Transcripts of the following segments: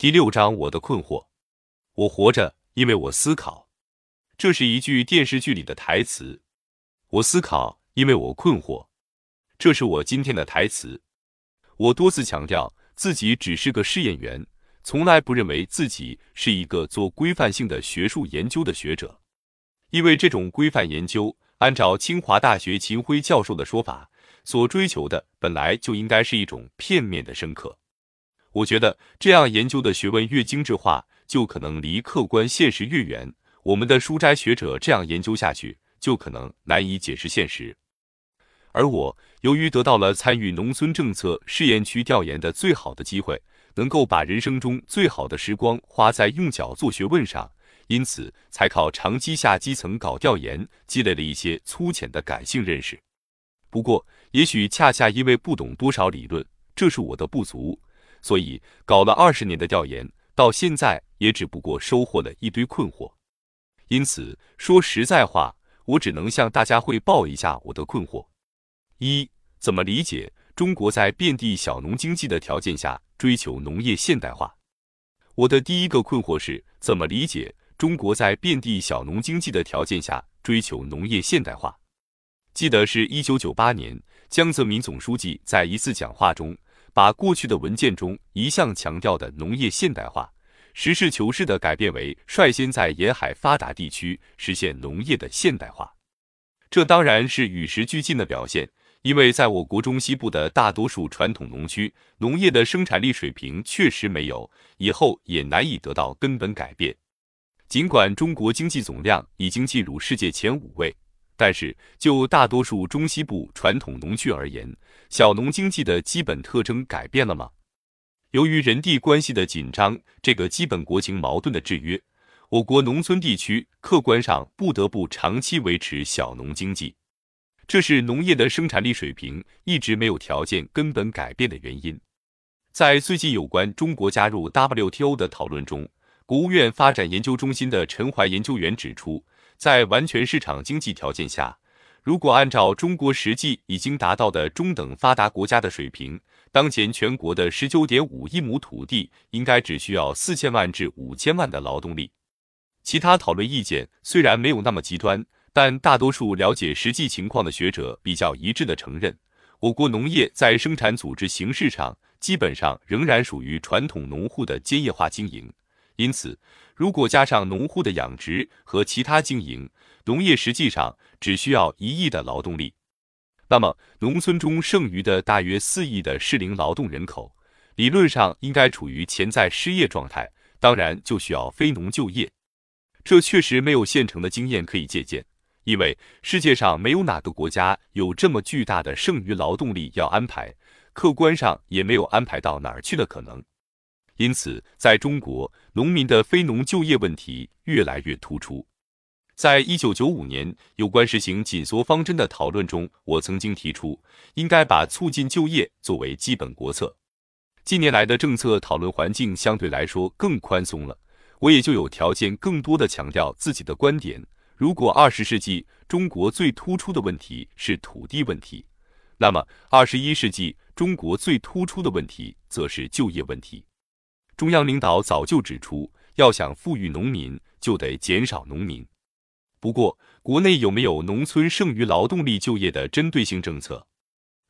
第六章，我的困惑。我活着，因为我思考。这是一句电视剧里的台词。我思考，因为我困惑。这是我今天的台词。我多次强调自己只是个试验员，从来不认为自己是一个做规范性的学术研究的学者，因为这种规范研究，按照清华大学秦晖教授的说法，所追求的本来就应该是一种片面的深刻。我觉得这样研究的学问越精致化，就可能离客观现实越远。我们的书斋学者这样研究下去，就可能难以解释现实。而我由于得到了参与农村政策试验区调研的最好的机会，能够把人生中最好的时光花在用脚做学问上，因此才靠长期下基层搞调研，积累了一些粗浅的感性认识。不过，也许恰恰因为不懂多少理论，这是我的不足。所以搞了二十年的调研，到现在也只不过收获了一堆困惑。因此说实在话，我只能向大家汇报一下我的困惑：一、怎么理解中国在遍地小农经济的条件下追求农业现代化？我的第一个困惑是怎么理解中国在遍地小农经济的条件下追求农业现代化？记得是一九九八年，江泽民总书记在一次讲话中。把过去的文件中一向强调的农业现代化，实事求是地改变为率先在沿海发达地区实现农业的现代化。这当然是与时俱进的表现，因为在我国中西部的大多数传统农区，农业的生产力水平确实没有，以后也难以得到根本改变。尽管中国经济总量已经进入世界前五位。但是，就大多数中西部传统农区而言，小农经济的基本特征改变了吗？由于人地关系的紧张，这个基本国情矛盾的制约，我国农村地区客观上不得不长期维持小农经济，这是农业的生产力水平一直没有条件根本改变的原因。在最近有关中国加入 WTO 的讨论中，国务院发展研究中心的陈怀研究员指出。在完全市场经济条件下，如果按照中国实际已经达到的中等发达国家的水平，当前全国的十九点五亿亩土地应该只需要四千万至五千万的劳动力。其他讨论意见虽然没有那么极端，但大多数了解实际情况的学者比较一致的承认，我国农业在生产组织形式上基本上仍然属于传统农户的兼业化经营。因此，如果加上农户的养殖和其他经营，农业实际上只需要一亿的劳动力。那么，农村中剩余的大约四亿的适龄劳动人口，理论上应该处于潜在失业状态，当然就需要非农就业。这确实没有现成的经验可以借鉴，因为世界上没有哪个国家有这么巨大的剩余劳动力要安排，客观上也没有安排到哪儿去的可能。因此，在中国，农民的非农就业问题越来越突出。在一九九五年有关实行紧缩方针的讨论中，我曾经提出，应该把促进就业作为基本国策。近年来的政策讨论环境相对来说更宽松了，我也就有条件更多的强调自己的观点。如果二十世纪中国最突出的问题是土地问题，那么二十一世纪中国最突出的问题则是就业问题。中央领导早就指出，要想富裕农民，就得减少农民。不过，国内有没有农村剩余劳动力就业的针对性政策？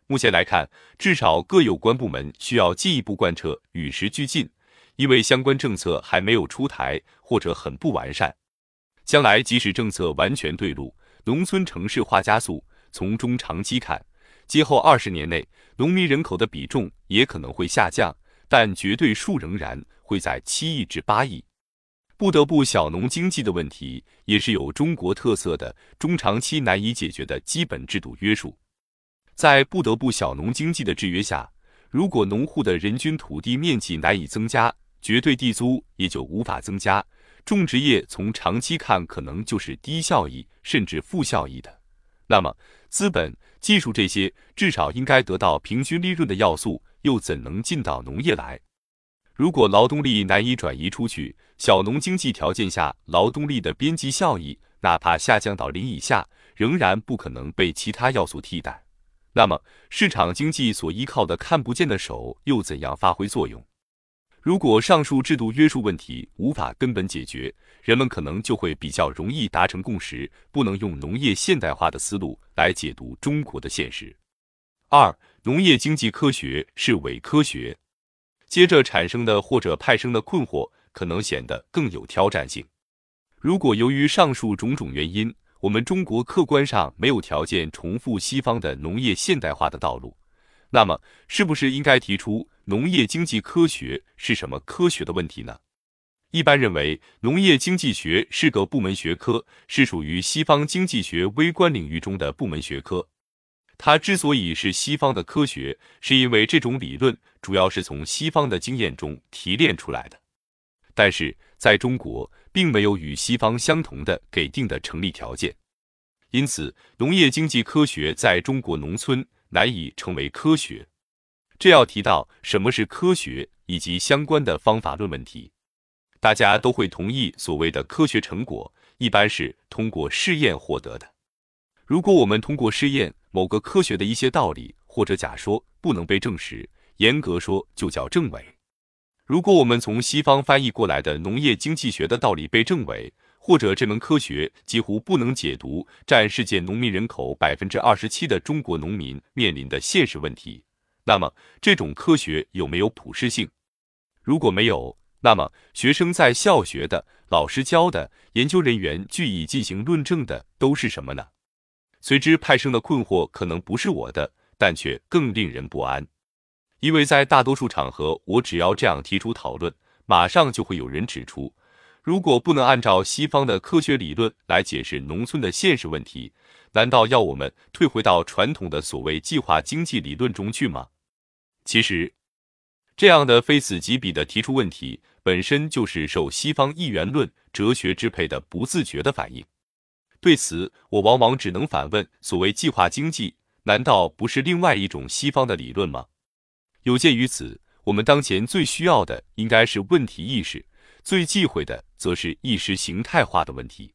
目前来看，至少各有关部门需要进一步贯彻与时俱进，因为相关政策还没有出台或者很不完善。将来即使政策完全对路，农村城市化加速，从中长期看，今后二十年内，农民人口的比重也可能会下降。但绝对数仍然会在七亿至八亿。不得不小农经济的问题，也是有中国特色的中长期难以解决的基本制度约束。在不得不小农经济的制约下，如果农户的人均土地面积难以增加，绝对地租也就无法增加。种植业从长期看可能就是低效益甚至负效益的。那么，资本、技术这些至少应该得到平均利润的要素。又怎能进到农业来？如果劳动力难以转移出去，小农经济条件下，劳动力的边际效益哪怕下降到零以下，仍然不可能被其他要素替代。那么，市场经济所依靠的看不见的手又怎样发挥作用？如果上述制度约束问题无法根本解决，人们可能就会比较容易达成共识，不能用农业现代化的思路来解读中国的现实。二、农业经济科学是伪科学。接着产生的或者派生的困惑，可能显得更有挑战性。如果由于上述种种原因，我们中国客观上没有条件重复西方的农业现代化的道路，那么是不是应该提出农业经济科学是什么科学的问题呢？一般认为，农业经济学是个部门学科，是属于西方经济学微观领域中的部门学科。它之所以是西方的科学，是因为这种理论主要是从西方的经验中提炼出来的。但是，在中国，并没有与西方相同的给定的成立条件，因此，农业经济科学在中国农村难以成为科学。这要提到什么是科学以及相关的方法论问题。大家都会同意，所谓的科学成果一般是通过试验获得的。如果我们通过试验某个科学的一些道理或者假说不能被证实，严格说就叫证伪。如果我们从西方翻译过来的农业经济学的道理被证伪，或者这门科学几乎不能解读占世界农民人口百分之二十七的中国农民面临的现实问题，那么这种科学有没有普适性？如果没有，那么学生在校学的、老师教的、研究人员据以进行论证的都是什么呢？随之派生的困惑可能不是我的，但却更令人不安，因为在大多数场合，我只要这样提出讨论，马上就会有人指出：如果不能按照西方的科学理论来解释农村的现实问题，难道要我们退回到传统的所谓计划经济理论中去吗？其实，这样的非此即彼的提出问题，本身就是受西方一元论哲学支配的不自觉的反应。对此，我往往只能反问：所谓计划经济，难道不是另外一种西方的理论吗？有鉴于此，我们当前最需要的应该是问题意识，最忌讳的则是意识形态化的问题。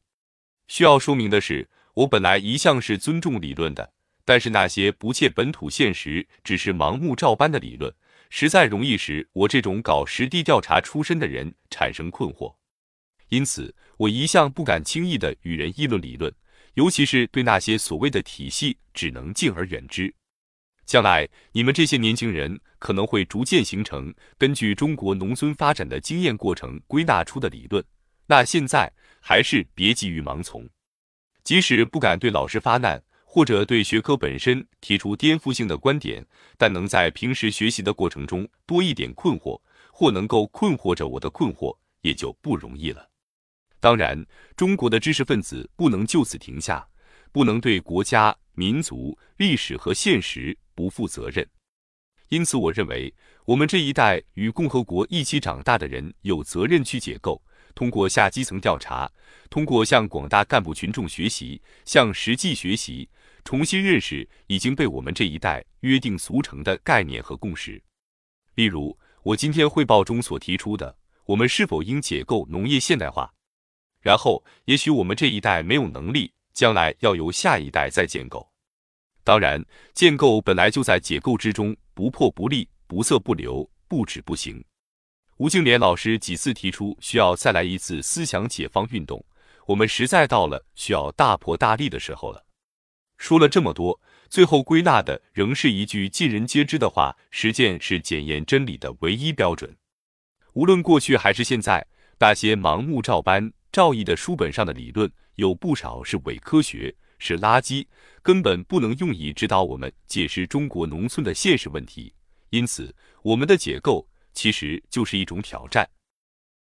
需要说明的是，我本来一向是尊重理论的，但是那些不切本土现实、只是盲目照搬的理论，实在容易使我这种搞实地调查出身的人产生困惑。因此，我一向不敢轻易的与人议论理论，尤其是对那些所谓的体系，只能敬而远之。将来，你们这些年轻人可能会逐渐形成根据中国农村发展的经验过程归纳出的理论。那现在还是别急于盲从，即使不敢对老师发难，或者对学科本身提出颠覆性的观点，但能在平时学习的过程中多一点困惑，或能够困惑着我的困惑，也就不容易了。当然，中国的知识分子不能就此停下，不能对国家、民族、历史和现实不负责任。因此，我认为我们这一代与共和国一起长大的人有责任去解构，通过下基层调查，通过向广大干部群众学习、向实际学习，重新认识已经被我们这一代约定俗成的概念和共识。例如，我今天汇报中所提出的，我们是否应解构农业现代化？然后，也许我们这一代没有能力，将来要由下一代再建构。当然，建构本来就在解构之中，不破不立，不色不流，不止不行。吴敬琏老师几次提出需要再来一次思想解放运动，我们实在到了需要大破大立的时候了。说了这么多，最后归纳的仍是一句尽人皆知的话：实践是检验真理的唯一标准。无论过去还是现在，那些盲目照搬。赵毅的书本上的理论有不少是伪科学，是垃圾，根本不能用以指导我们解释中国农村的现实问题。因此，我们的解构其实就是一种挑战。